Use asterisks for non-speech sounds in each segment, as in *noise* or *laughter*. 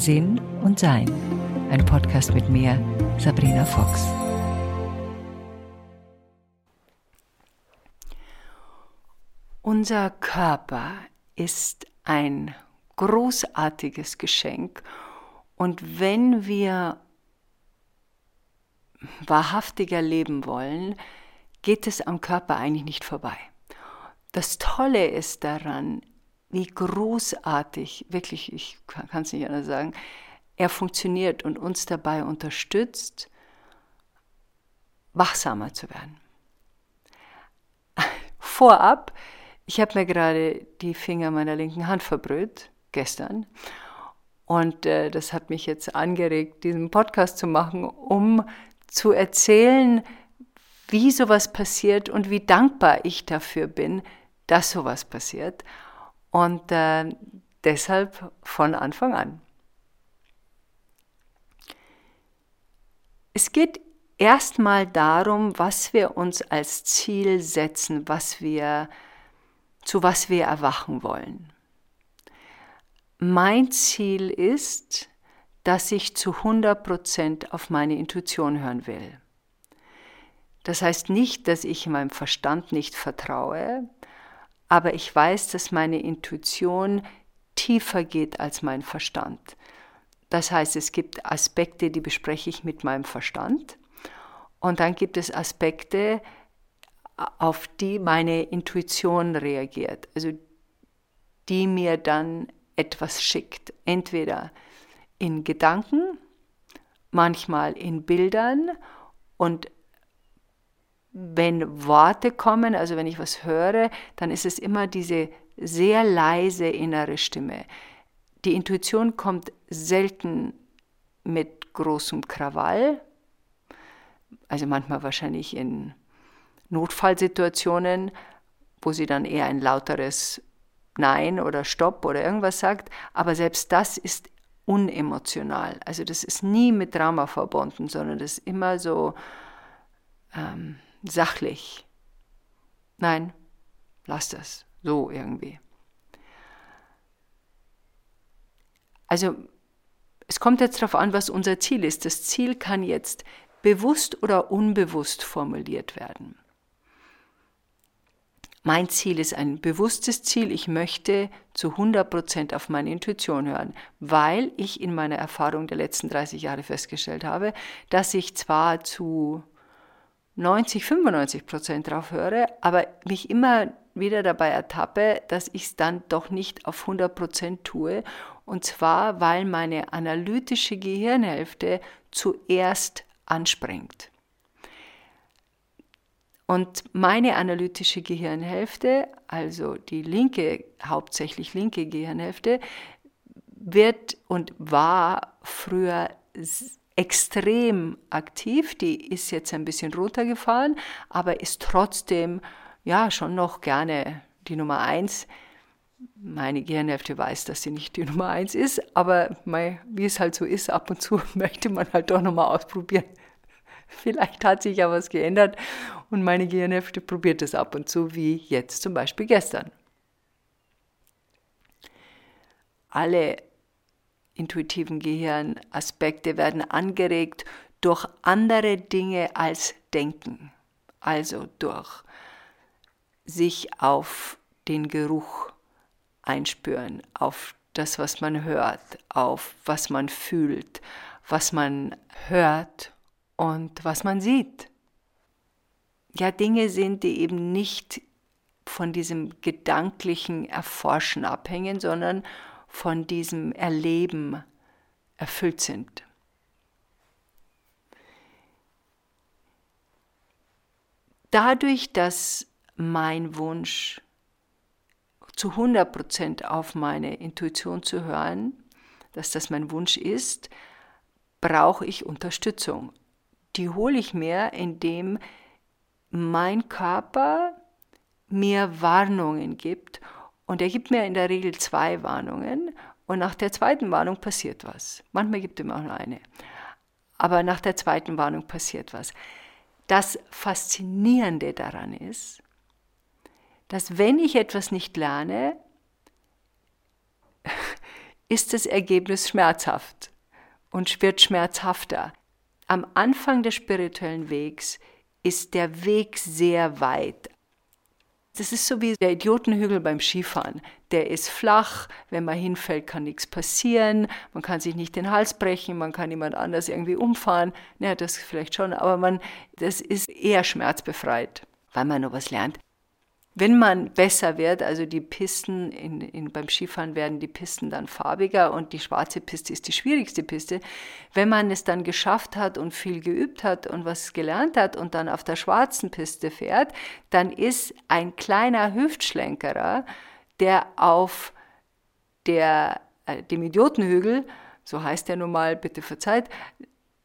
Sinn und Sein. Ein Podcast mit mir, Sabrina Fox. Unser Körper ist ein großartiges Geschenk und wenn wir wahrhaftiger leben wollen, geht es am Körper eigentlich nicht vorbei. Das Tolle ist daran, wie großartig, wirklich, ich kann es nicht anders sagen, er funktioniert und uns dabei unterstützt, wachsamer zu werden. *laughs* Vorab, ich habe mir gerade die Finger meiner linken Hand verbrüht, gestern. Und äh, das hat mich jetzt angeregt, diesen Podcast zu machen, um zu erzählen, wie sowas passiert und wie dankbar ich dafür bin, dass sowas passiert. Und äh, deshalb von Anfang an. Es geht erstmal darum, was wir uns als Ziel setzen, was wir, zu was wir erwachen wollen. Mein Ziel ist, dass ich zu 100% auf meine Intuition hören will. Das heißt nicht, dass ich meinem Verstand nicht vertraue, aber ich weiß, dass meine Intuition tiefer geht als mein Verstand. Das heißt, es gibt Aspekte, die bespreche ich mit meinem Verstand. Und dann gibt es Aspekte, auf die meine Intuition reagiert, also die mir dann etwas schickt, entweder in Gedanken, manchmal in Bildern und wenn Worte kommen, also wenn ich was höre, dann ist es immer diese sehr leise innere Stimme. Die Intuition kommt selten mit großem Krawall, also manchmal wahrscheinlich in Notfallsituationen, wo sie dann eher ein lauteres Nein oder Stopp oder irgendwas sagt, aber selbst das ist unemotional. Also das ist nie mit Drama verbunden, sondern das ist immer so ähm, sachlich. Nein, lass das. So irgendwie. Also es kommt jetzt darauf an, was unser Ziel ist. Das Ziel kann jetzt bewusst oder unbewusst formuliert werden. Mein Ziel ist ein bewusstes Ziel. Ich möchte zu 100% auf meine Intuition hören, weil ich in meiner Erfahrung der letzten 30 Jahre festgestellt habe, dass ich zwar zu 90, 95 Prozent drauf höre, aber mich immer wieder dabei ertappe, dass ich es dann doch nicht auf 100 Prozent tue. Und zwar, weil meine analytische Gehirnhälfte zuerst anspringt. Und meine analytische Gehirnhälfte, also die linke, hauptsächlich linke Gehirnhälfte, wird und war früher extrem aktiv. Die ist jetzt ein bisschen runtergefahren, aber ist trotzdem ja schon noch gerne die Nummer eins. Meine Gehirnhälfte weiß, dass sie nicht die Nummer eins ist, aber wie es halt so ist, ab und zu *laughs* möchte man halt doch nochmal ausprobieren. Vielleicht hat sich ja was geändert und meine Gehirnhälfte probiert es ab und zu, wie jetzt zum Beispiel gestern. Alle intuitiven Gehirnaspekte werden angeregt durch andere Dinge als Denken. Also durch sich auf den Geruch einspüren, auf das, was man hört, auf was man fühlt, was man hört und was man sieht. Ja, Dinge sind, die eben nicht von diesem gedanklichen Erforschen abhängen, sondern von diesem Erleben erfüllt sind. Dadurch, dass mein Wunsch zu 100% auf meine Intuition zu hören, dass das mein Wunsch ist, brauche ich Unterstützung. Die hole ich mir, indem mein Körper mir Warnungen gibt und er gibt mir in der Regel zwei Warnungen und nach der zweiten Warnung passiert was. Manchmal gibt er mir auch nur eine. Aber nach der zweiten Warnung passiert was. Das Faszinierende daran ist, dass wenn ich etwas nicht lerne, *laughs* ist das Ergebnis schmerzhaft und wird schmerzhafter. Am Anfang des spirituellen Wegs ist der Weg sehr weit. Das ist so wie der Idiotenhügel beim Skifahren. Der ist flach, wenn man hinfällt, kann nichts passieren, man kann sich nicht den Hals brechen, man kann jemand anders irgendwie umfahren. Ja, das vielleicht schon, aber man, das ist eher schmerzbefreit, weil man noch was lernt. Wenn man besser wird, also die Pisten in, in, beim Skifahren werden die Pisten dann farbiger und die schwarze Piste ist die schwierigste Piste. Wenn man es dann geschafft hat und viel geübt hat und was gelernt hat und dann auf der schwarzen Piste fährt, dann ist ein kleiner Hüftschlenkerer, der auf der, äh, dem Idiotenhügel, so heißt der nun mal, bitte verzeiht,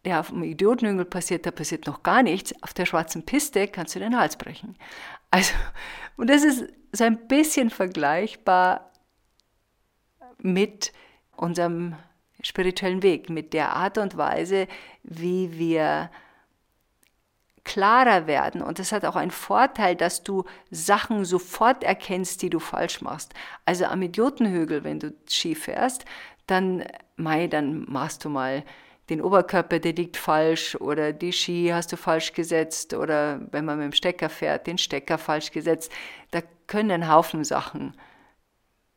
der auf dem Idiotenhügel passiert, da passiert noch gar nichts. Auf der schwarzen Piste kannst du den Hals brechen. Also, und das ist so ein bisschen vergleichbar mit unserem spirituellen Weg, mit der Art und Weise, wie wir klarer werden. Und das hat auch einen Vorteil, dass du Sachen sofort erkennst, die du falsch machst. Also am Idiotenhügel, wenn du Ski fährst, dann, mei, dann machst du mal den Oberkörper, der liegt falsch oder die Ski hast du falsch gesetzt oder wenn man mit dem Stecker fährt, den Stecker falsch gesetzt. Da können ein Haufen Sachen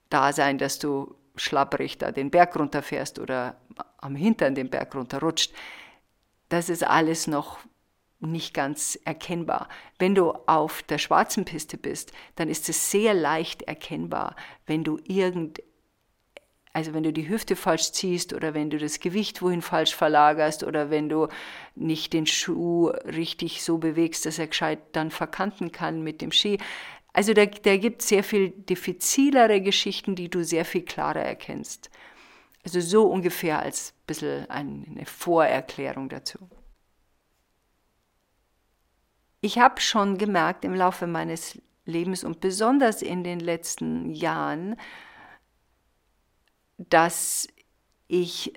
da sein, dass du schlapprig da den Berg runterfährst oder am Hintern den Berg runterrutscht. Das ist alles noch nicht ganz erkennbar. Wenn du auf der schwarzen Piste bist, dann ist es sehr leicht erkennbar, wenn du irgend also wenn du die Hüfte falsch ziehst oder wenn du das Gewicht wohin falsch verlagerst oder wenn du nicht den Schuh richtig so bewegst, dass er gescheit dann verkanten kann mit dem Ski. Also da, da gibt es sehr viel diffizilere Geschichten, die du sehr viel klarer erkennst. Also so ungefähr als ein bisschen eine Vorerklärung dazu. Ich habe schon gemerkt im Laufe meines Lebens und besonders in den letzten Jahren, dass ich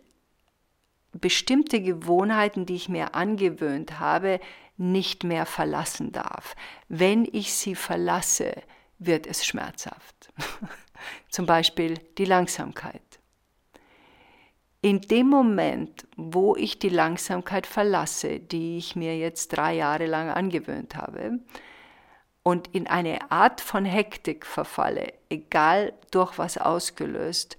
bestimmte Gewohnheiten, die ich mir angewöhnt habe, nicht mehr verlassen darf. Wenn ich sie verlasse, wird es schmerzhaft. *laughs* Zum Beispiel die Langsamkeit. In dem Moment, wo ich die Langsamkeit verlasse, die ich mir jetzt drei Jahre lang angewöhnt habe, und in eine Art von Hektik verfalle, egal durch was ausgelöst,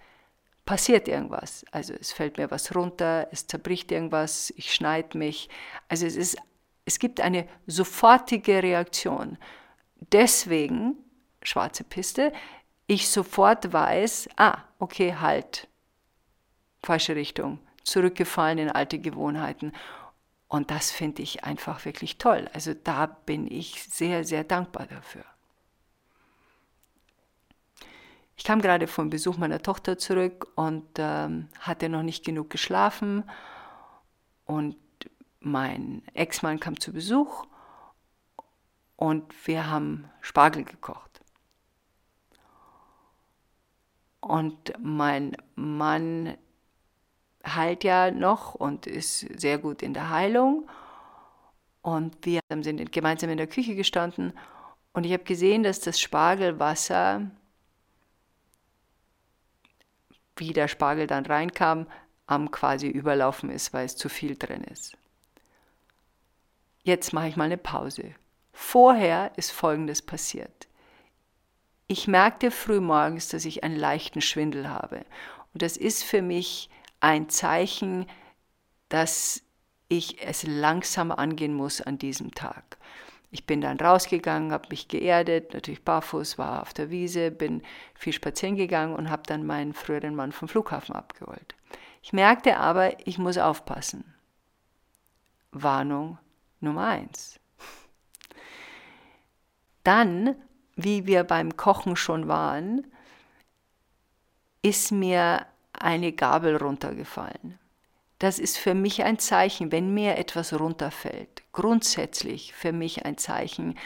passiert irgendwas. Also es fällt mir was runter, es zerbricht irgendwas, ich schneide mich. Also es, ist, es gibt eine sofortige Reaktion. Deswegen, schwarze Piste, ich sofort weiß, ah, okay, halt, falsche Richtung, zurückgefallen in alte Gewohnheiten. Und das finde ich einfach wirklich toll. Also da bin ich sehr, sehr dankbar dafür. Ich kam gerade vom Besuch meiner Tochter zurück und ähm, hatte noch nicht genug geschlafen. Und mein Ex-Mann kam zu Besuch und wir haben Spargel gekocht. Und mein Mann heilt ja noch und ist sehr gut in der Heilung. Und wir sind gemeinsam in der Küche gestanden und ich habe gesehen, dass das Spargelwasser wie der Spargel dann reinkam, am quasi überlaufen ist, weil es zu viel drin ist. Jetzt mache ich mal eine Pause. Vorher ist Folgendes passiert. Ich merkte frühmorgens, dass ich einen leichten Schwindel habe. Und das ist für mich ein Zeichen, dass ich es langsam angehen muss an diesem Tag. Ich bin dann rausgegangen, habe mich geerdet, natürlich barfuß, war auf der Wiese, bin viel spazieren gegangen und habe dann meinen früheren Mann vom Flughafen abgeholt. Ich merkte aber, ich muss aufpassen. Warnung Nummer eins. Dann, wie wir beim Kochen schon waren, ist mir eine Gabel runtergefallen. Das ist für mich ein Zeichen, wenn mir etwas runterfällt, grundsätzlich für mich ein Zeichen,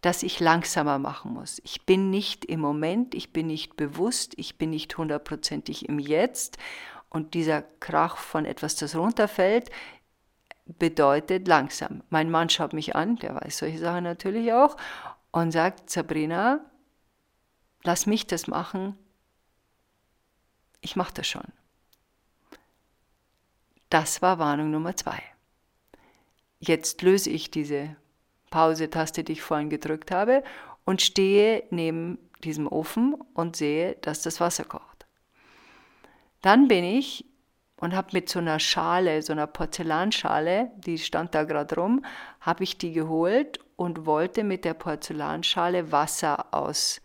dass ich langsamer machen muss. Ich bin nicht im Moment, ich bin nicht bewusst, ich bin nicht hundertprozentig im Jetzt und dieser Krach von etwas, das runterfällt, bedeutet langsam. Mein Mann schaut mich an, der weiß solche Sachen natürlich auch, und sagt, Sabrina, lass mich das machen, ich mache das schon. Das war Warnung Nummer zwei. Jetzt löse ich diese Pause-Taste, die ich vorhin gedrückt habe, und stehe neben diesem Ofen und sehe, dass das Wasser kocht. Dann bin ich und habe mit so einer Schale, so einer Porzellanschale, die stand da gerade rum, habe ich die geholt und wollte mit der Porzellanschale Wasser aus,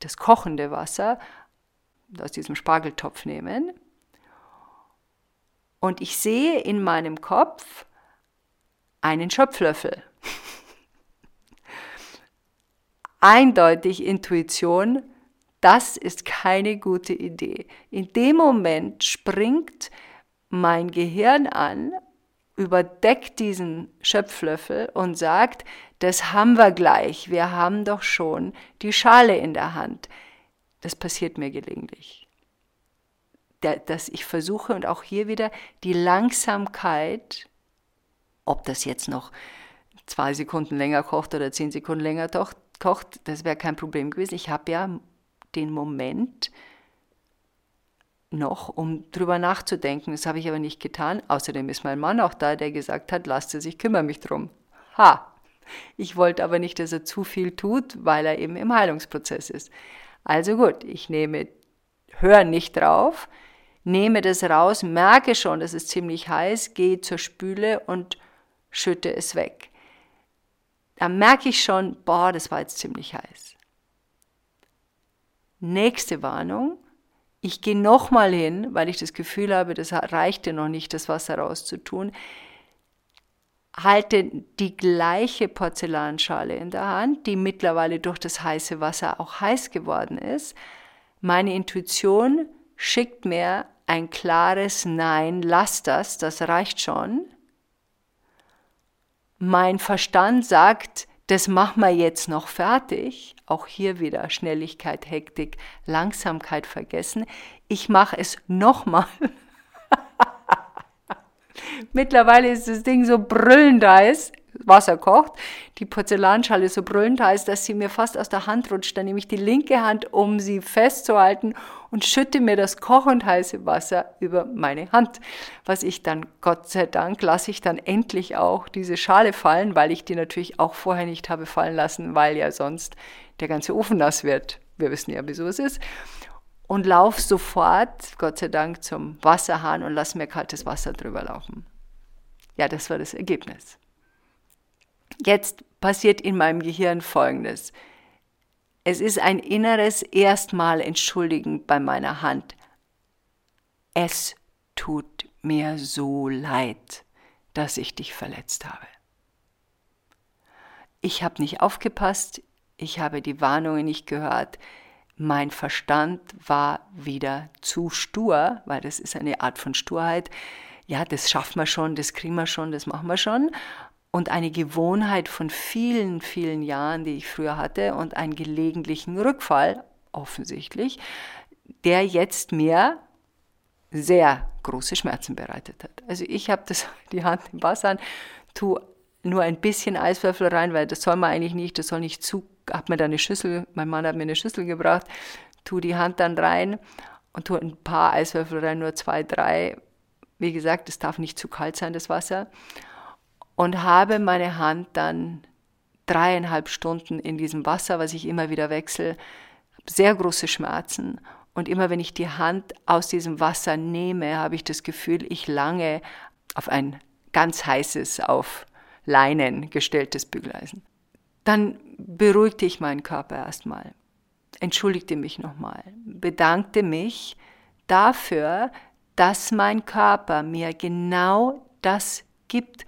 das kochende Wasser aus diesem Spargeltopf nehmen. Und ich sehe in meinem Kopf einen Schöpflöffel. Eindeutig Intuition, das ist keine gute Idee. In dem Moment springt mein Gehirn an, überdeckt diesen Schöpflöffel und sagt, das haben wir gleich, wir haben doch schon die Schale in der Hand. Das passiert mir gelegentlich. Dass ich versuche und auch hier wieder die Langsamkeit, ob das jetzt noch zwei Sekunden länger kocht oder zehn Sekunden länger kocht, das wäre kein Problem gewesen. Ich habe ja den Moment noch, um drüber nachzudenken. Das habe ich aber nicht getan. Außerdem ist mein Mann auch da, der gesagt hat, lasst es, ich kümmere mich drum. Ha! Ich wollte aber nicht, dass er zu viel tut, weil er eben im Heilungsprozess ist. Also gut, ich nehme, höre nicht drauf, nehme das raus, merke schon, dass es ziemlich heiß, gehe zur Spüle und schütte es weg. Dann merke ich schon, boah, das war jetzt ziemlich heiß. Nächste Warnung. Ich gehe nochmal hin, weil ich das Gefühl habe, das reichte noch nicht, das Wasser rauszutun. Halte die gleiche Porzellanschale in der Hand, die mittlerweile durch das heiße Wasser auch heiß geworden ist. Meine Intuition schickt mir ein klares Nein, lass das, das reicht schon. Mein Verstand sagt, das machen wir jetzt noch fertig. Auch hier wieder Schnelligkeit, Hektik, Langsamkeit vergessen. Ich mache es nochmal. *laughs* Mittlerweile ist das Ding so brüllend heiß, Wasser kocht, die Porzellanschale so brüllend heiß, dass sie mir fast aus der Hand rutscht. Dann nehme ich die linke Hand, um sie festzuhalten und schütte mir das kochend heiße Wasser über meine Hand. Was ich dann, Gott sei Dank, lasse ich dann endlich auch diese Schale fallen, weil ich die natürlich auch vorher nicht habe fallen lassen, weil ja sonst der ganze Ofen nass wird. Wir wissen ja, wieso es ist. Und lauf sofort, Gott sei Dank, zum Wasserhahn und lass mir kaltes Wasser drüber laufen. Ja, das war das Ergebnis. Jetzt passiert in meinem Gehirn Folgendes. Es ist ein inneres Erstmal Entschuldigen bei meiner Hand. Es tut mir so leid, dass ich dich verletzt habe. Ich habe nicht aufgepasst, ich habe die Warnungen nicht gehört, mein Verstand war wieder zu stur, weil das ist eine Art von Sturheit. Ja, das schaffen wir schon, das kriegen wir schon, das machen wir schon und eine Gewohnheit von vielen, vielen Jahren, die ich früher hatte und einen gelegentlichen Rückfall, offensichtlich, der jetzt mir sehr große Schmerzen bereitet hat. Also ich habe *laughs* die Hand im Wasser an, tue nur ein bisschen Eiswürfel rein, weil das soll man eigentlich nicht, das soll nicht zu, hat mir da eine Schüssel, mein Mann hat mir eine Schüssel gebracht, tue die Hand dann rein und tue ein paar Eiswürfel rein, nur zwei, drei. Wie gesagt, es darf nicht zu kalt sein, das Wasser und habe meine Hand dann dreieinhalb Stunden in diesem Wasser, was ich immer wieder wechsle, sehr große Schmerzen. Und immer wenn ich die Hand aus diesem Wasser nehme, habe ich das Gefühl, ich lange auf ein ganz heißes, auf Leinen gestelltes Bügeleisen. Dann beruhigte ich meinen Körper erstmal, entschuldigte mich nochmal, bedankte mich dafür, dass mein Körper mir genau das gibt,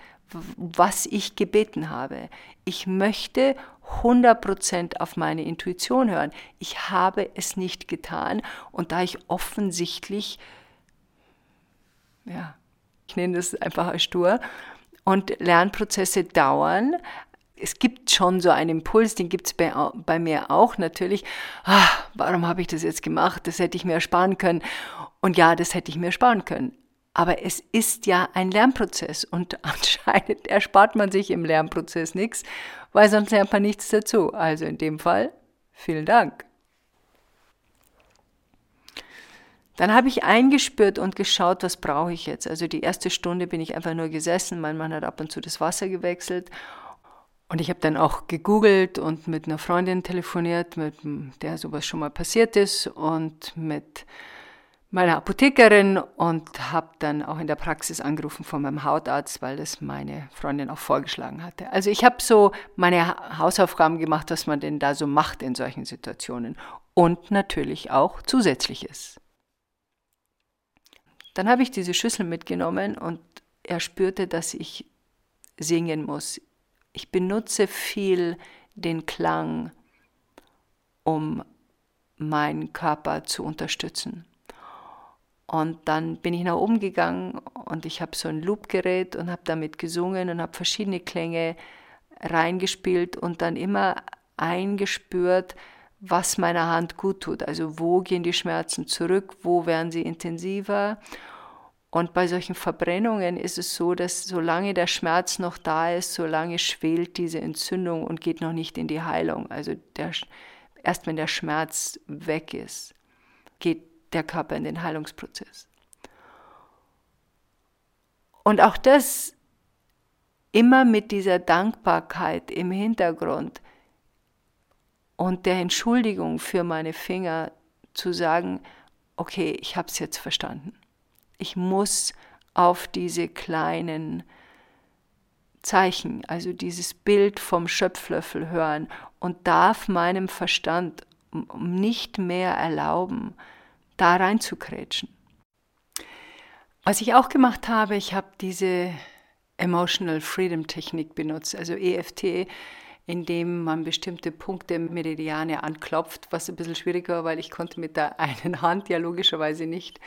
was ich gebeten habe. Ich möchte 100% auf meine Intuition hören. Ich habe es nicht getan und da ich offensichtlich, ja, ich nenne das einfach als stur, und Lernprozesse dauern, es gibt schon so einen Impuls, den gibt es bei, bei, mir auch natürlich. Ah, warum habe ich das jetzt gemacht? Das hätte ich mir ersparen können. Und ja, das hätte ich mir ersparen können. Aber es ist ja ein Lernprozess und *laughs* anscheinend erspart man sich im Lernprozess nichts, weil sonst lernt man nichts dazu. Also in dem Fall, vielen Dank. Dann habe ich eingespürt und geschaut, was brauche ich jetzt. Also die erste Stunde bin ich einfach nur gesessen. Mein Mann hat ab und zu das Wasser gewechselt. Und ich habe dann auch gegoogelt und mit einer Freundin telefoniert, mit der sowas schon mal passiert ist und mit meiner Apothekerin und habe dann auch in der Praxis angerufen von meinem Hautarzt, weil das meine Freundin auch vorgeschlagen hatte. Also ich habe so meine Hausaufgaben gemacht, was man denn da so macht in solchen Situationen und natürlich auch zusätzliches. Dann habe ich diese Schüssel mitgenommen und er spürte, dass ich singen muss. Ich benutze viel den Klang, um meinen Körper zu unterstützen. Und dann bin ich nach oben gegangen und ich habe so ein Loopgerät und habe damit gesungen und habe verschiedene Klänge reingespielt und dann immer eingespürt, was meiner Hand gut tut. Also wo gehen die Schmerzen zurück, wo werden sie intensiver. Und bei solchen Verbrennungen ist es so, dass solange der Schmerz noch da ist, solange schwelt diese Entzündung und geht noch nicht in die Heilung. Also der, erst wenn der Schmerz weg ist, geht der Körper in den Heilungsprozess. Und auch das immer mit dieser Dankbarkeit im Hintergrund und der Entschuldigung für meine Finger zu sagen, okay, ich habe es jetzt verstanden. Ich muss auf diese kleinen Zeichen, also dieses Bild vom Schöpflöffel hören und darf meinem Verstand nicht mehr erlauben, da reinzukrätschen. Was ich auch gemacht habe, ich habe diese Emotional Freedom Technik benutzt, also EFT, indem man bestimmte Punkte Meridiane anklopft, was ein bisschen schwieriger war, weil ich konnte mit der *laughs* einen Hand ja logischerweise nicht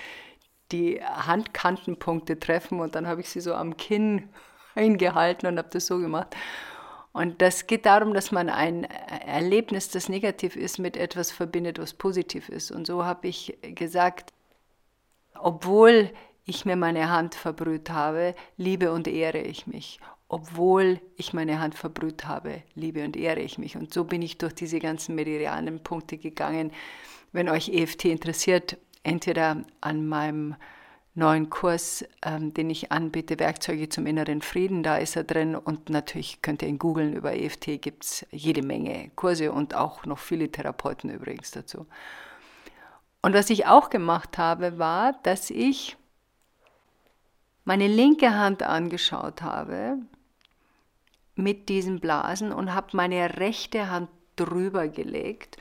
die Handkantenpunkte treffen und dann habe ich sie so am Kinn *laughs* eingehalten und habe das so gemacht. Und das geht darum, dass man ein Erlebnis, das negativ ist, mit etwas verbindet, was positiv ist. Und so habe ich gesagt, obwohl ich mir meine Hand verbrüht habe, liebe und ehre ich mich. Obwohl ich meine Hand verbrüht habe, liebe und ehre ich mich. Und so bin ich durch diese ganzen meridianen Punkte gegangen. Wenn euch EFT interessiert, entweder an meinem neuen Kurs, ähm, den ich anbiete, Werkzeuge zum inneren Frieden, da ist er drin und natürlich könnt ihr ihn googeln, über EFT gibt es jede Menge Kurse und auch noch viele Therapeuten übrigens dazu. Und was ich auch gemacht habe, war, dass ich meine linke Hand angeschaut habe mit diesen Blasen und habe meine rechte Hand drüber gelegt,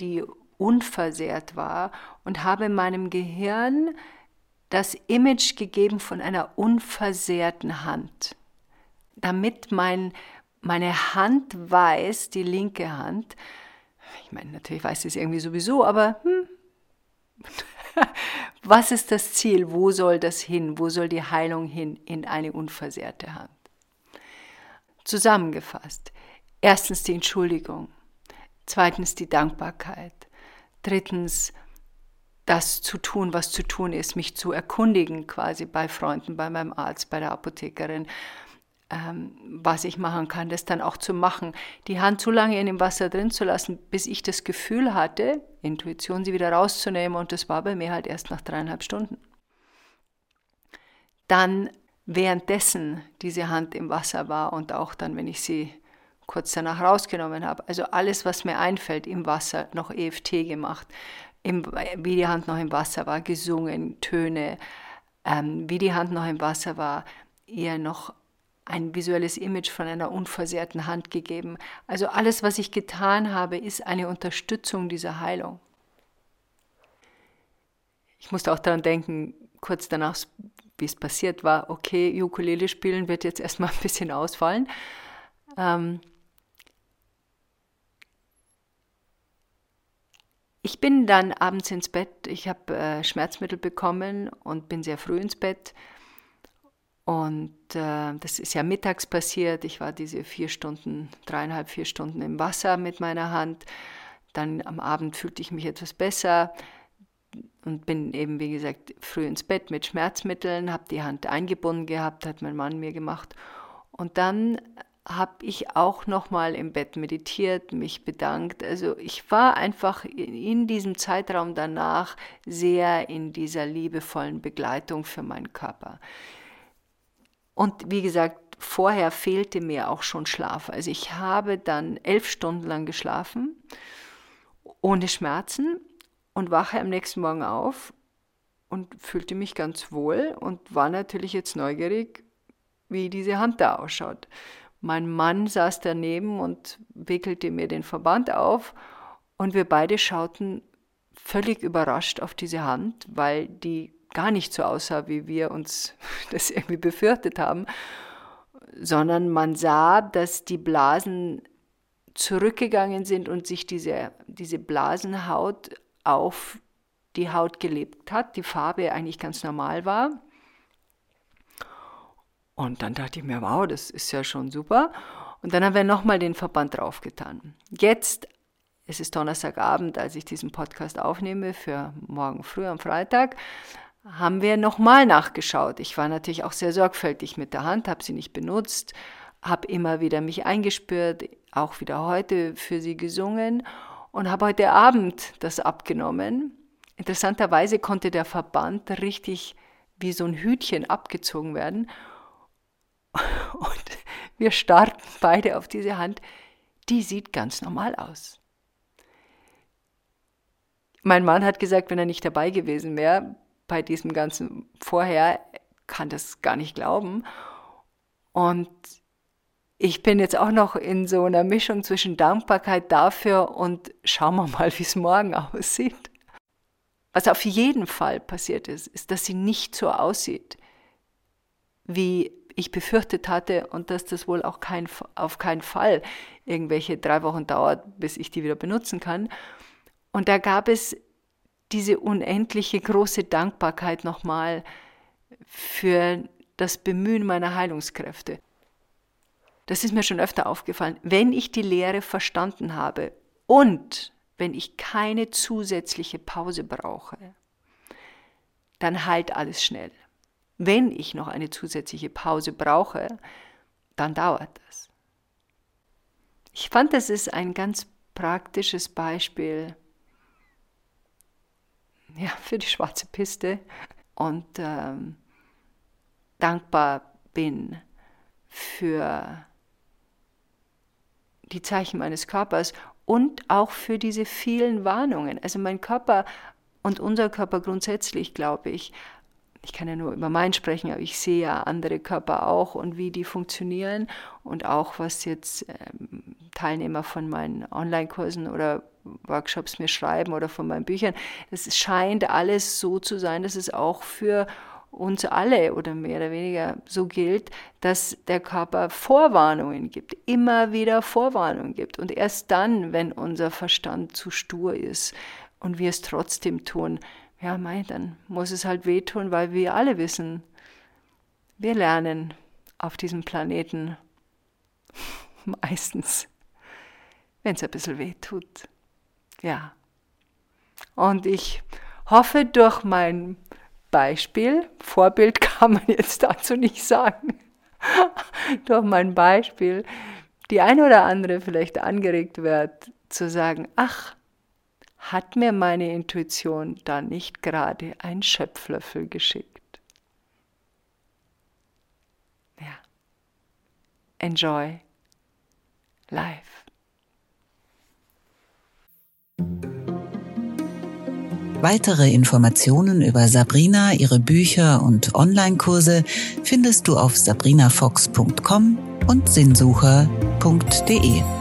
die unversehrt war und habe meinem Gehirn das Image gegeben von einer unversehrten Hand, damit mein, meine Hand weiß, die linke Hand, ich meine, natürlich weiß sie es irgendwie sowieso, aber hm, *laughs* was ist das Ziel? Wo soll das hin? Wo soll die Heilung hin? In eine unversehrte Hand. Zusammengefasst. Erstens die Entschuldigung. Zweitens die Dankbarkeit. Drittens das zu tun, was zu tun ist, mich zu erkundigen quasi bei Freunden, bei meinem Arzt, bei der Apothekerin, ähm, was ich machen kann, das dann auch zu machen, die Hand zu lange in dem Wasser drin zu lassen, bis ich das Gefühl hatte, Intuition sie wieder rauszunehmen und das war bei mir halt erst nach dreieinhalb Stunden. Dann währenddessen diese Hand im Wasser war und auch dann, wenn ich sie kurz danach rausgenommen habe. Also alles, was mir einfällt im Wasser, noch EFT gemacht, im, wie die Hand noch im Wasser war, gesungen, Töne, ähm, wie die Hand noch im Wasser war, ihr noch ein visuelles Image von einer unversehrten Hand gegeben. Also alles, was ich getan habe, ist eine Unterstützung dieser Heilung. Ich musste auch daran denken, kurz danach, wie es passiert war, okay, Ukulele spielen wird jetzt erstmal ein bisschen ausfallen. Ähm, Ich bin dann abends ins Bett. Ich habe äh, Schmerzmittel bekommen und bin sehr früh ins Bett. Und äh, das ist ja mittags passiert. Ich war diese vier Stunden, dreieinhalb, vier Stunden im Wasser mit meiner Hand. Dann am Abend fühlte ich mich etwas besser und bin eben, wie gesagt, früh ins Bett mit Schmerzmitteln, habe die Hand eingebunden gehabt, hat mein Mann mir gemacht. Und dann habe ich auch noch mal im Bett meditiert, mich bedankt. Also ich war einfach in diesem Zeitraum danach sehr in dieser liebevollen Begleitung für meinen Körper. Und wie gesagt, vorher fehlte mir auch schon Schlaf. Also ich habe dann elf Stunden lang geschlafen, ohne Schmerzen und wache am nächsten Morgen auf und fühlte mich ganz wohl und war natürlich jetzt neugierig, wie diese Hand da ausschaut. Mein Mann saß daneben und wickelte mir den Verband auf und wir beide schauten völlig überrascht auf diese Hand, weil die gar nicht so aussah, wie wir uns *laughs* das irgendwie befürchtet haben, sondern man sah, dass die Blasen zurückgegangen sind und sich diese, diese Blasenhaut auf die Haut gelebt hat, die Farbe eigentlich ganz normal war. Und dann dachte ich mir, wow, das ist ja schon super. Und dann haben wir nochmal den Verband draufgetan. Jetzt, es ist Donnerstagabend, als ich diesen Podcast aufnehme für morgen früh am Freitag, haben wir nochmal nachgeschaut. Ich war natürlich auch sehr sorgfältig mit der Hand, habe sie nicht benutzt, habe immer wieder mich eingespürt, auch wieder heute für sie gesungen und habe heute Abend das abgenommen. Interessanterweise konnte der Verband richtig wie so ein Hütchen abgezogen werden. Wir starten beide auf diese Hand. Die sieht ganz normal aus. Mein Mann hat gesagt, wenn er nicht dabei gewesen wäre, bei diesem ganzen Vorher, kann das gar nicht glauben. Und ich bin jetzt auch noch in so einer Mischung zwischen Dankbarkeit dafür und schauen wir mal, *laughs* wie es morgen aussieht. Was auf jeden Fall passiert ist, ist, dass sie nicht so aussieht, wie ich befürchtet hatte und dass das wohl auch kein, auf keinen Fall irgendwelche drei Wochen dauert, bis ich die wieder benutzen kann. Und da gab es diese unendliche große Dankbarkeit nochmal für das Bemühen meiner Heilungskräfte. Das ist mir schon öfter aufgefallen. Wenn ich die Lehre verstanden habe und wenn ich keine zusätzliche Pause brauche, dann heilt alles schnell. Wenn ich noch eine zusätzliche Pause brauche, dann dauert das. Ich fand, das ist ein ganz praktisches Beispiel ja, für die schwarze Piste und ähm, dankbar bin für die Zeichen meines Körpers und auch für diese vielen Warnungen. Also mein Körper und unser Körper grundsätzlich, glaube ich, ich kann ja nur über meinen sprechen, aber ich sehe ja andere Körper auch und wie die funktionieren und auch was jetzt ähm, Teilnehmer von meinen Online-Kursen oder Workshops mir schreiben oder von meinen Büchern. Es scheint alles so zu sein, dass es auch für uns alle oder mehr oder weniger so gilt, dass der Körper Vorwarnungen gibt, immer wieder Vorwarnungen gibt. Und erst dann, wenn unser Verstand zu stur ist und wir es trotzdem tun, ja, mei, dann muss es halt wehtun, weil wir alle wissen, wir lernen auf diesem Planeten *laughs* meistens, wenn es ein bisschen weh tut. Ja. Und ich hoffe durch mein Beispiel, Vorbild *laughs* kann man jetzt dazu nicht sagen, *laughs* durch mein Beispiel, die eine oder andere vielleicht angeregt wird, zu sagen, ach, hat mir meine Intuition da nicht gerade ein Schöpflöffel geschickt? Ja. Enjoy life. Weitere Informationen über Sabrina, ihre Bücher und Online-Kurse findest du auf sabrinafox.com und sinnsucher.de.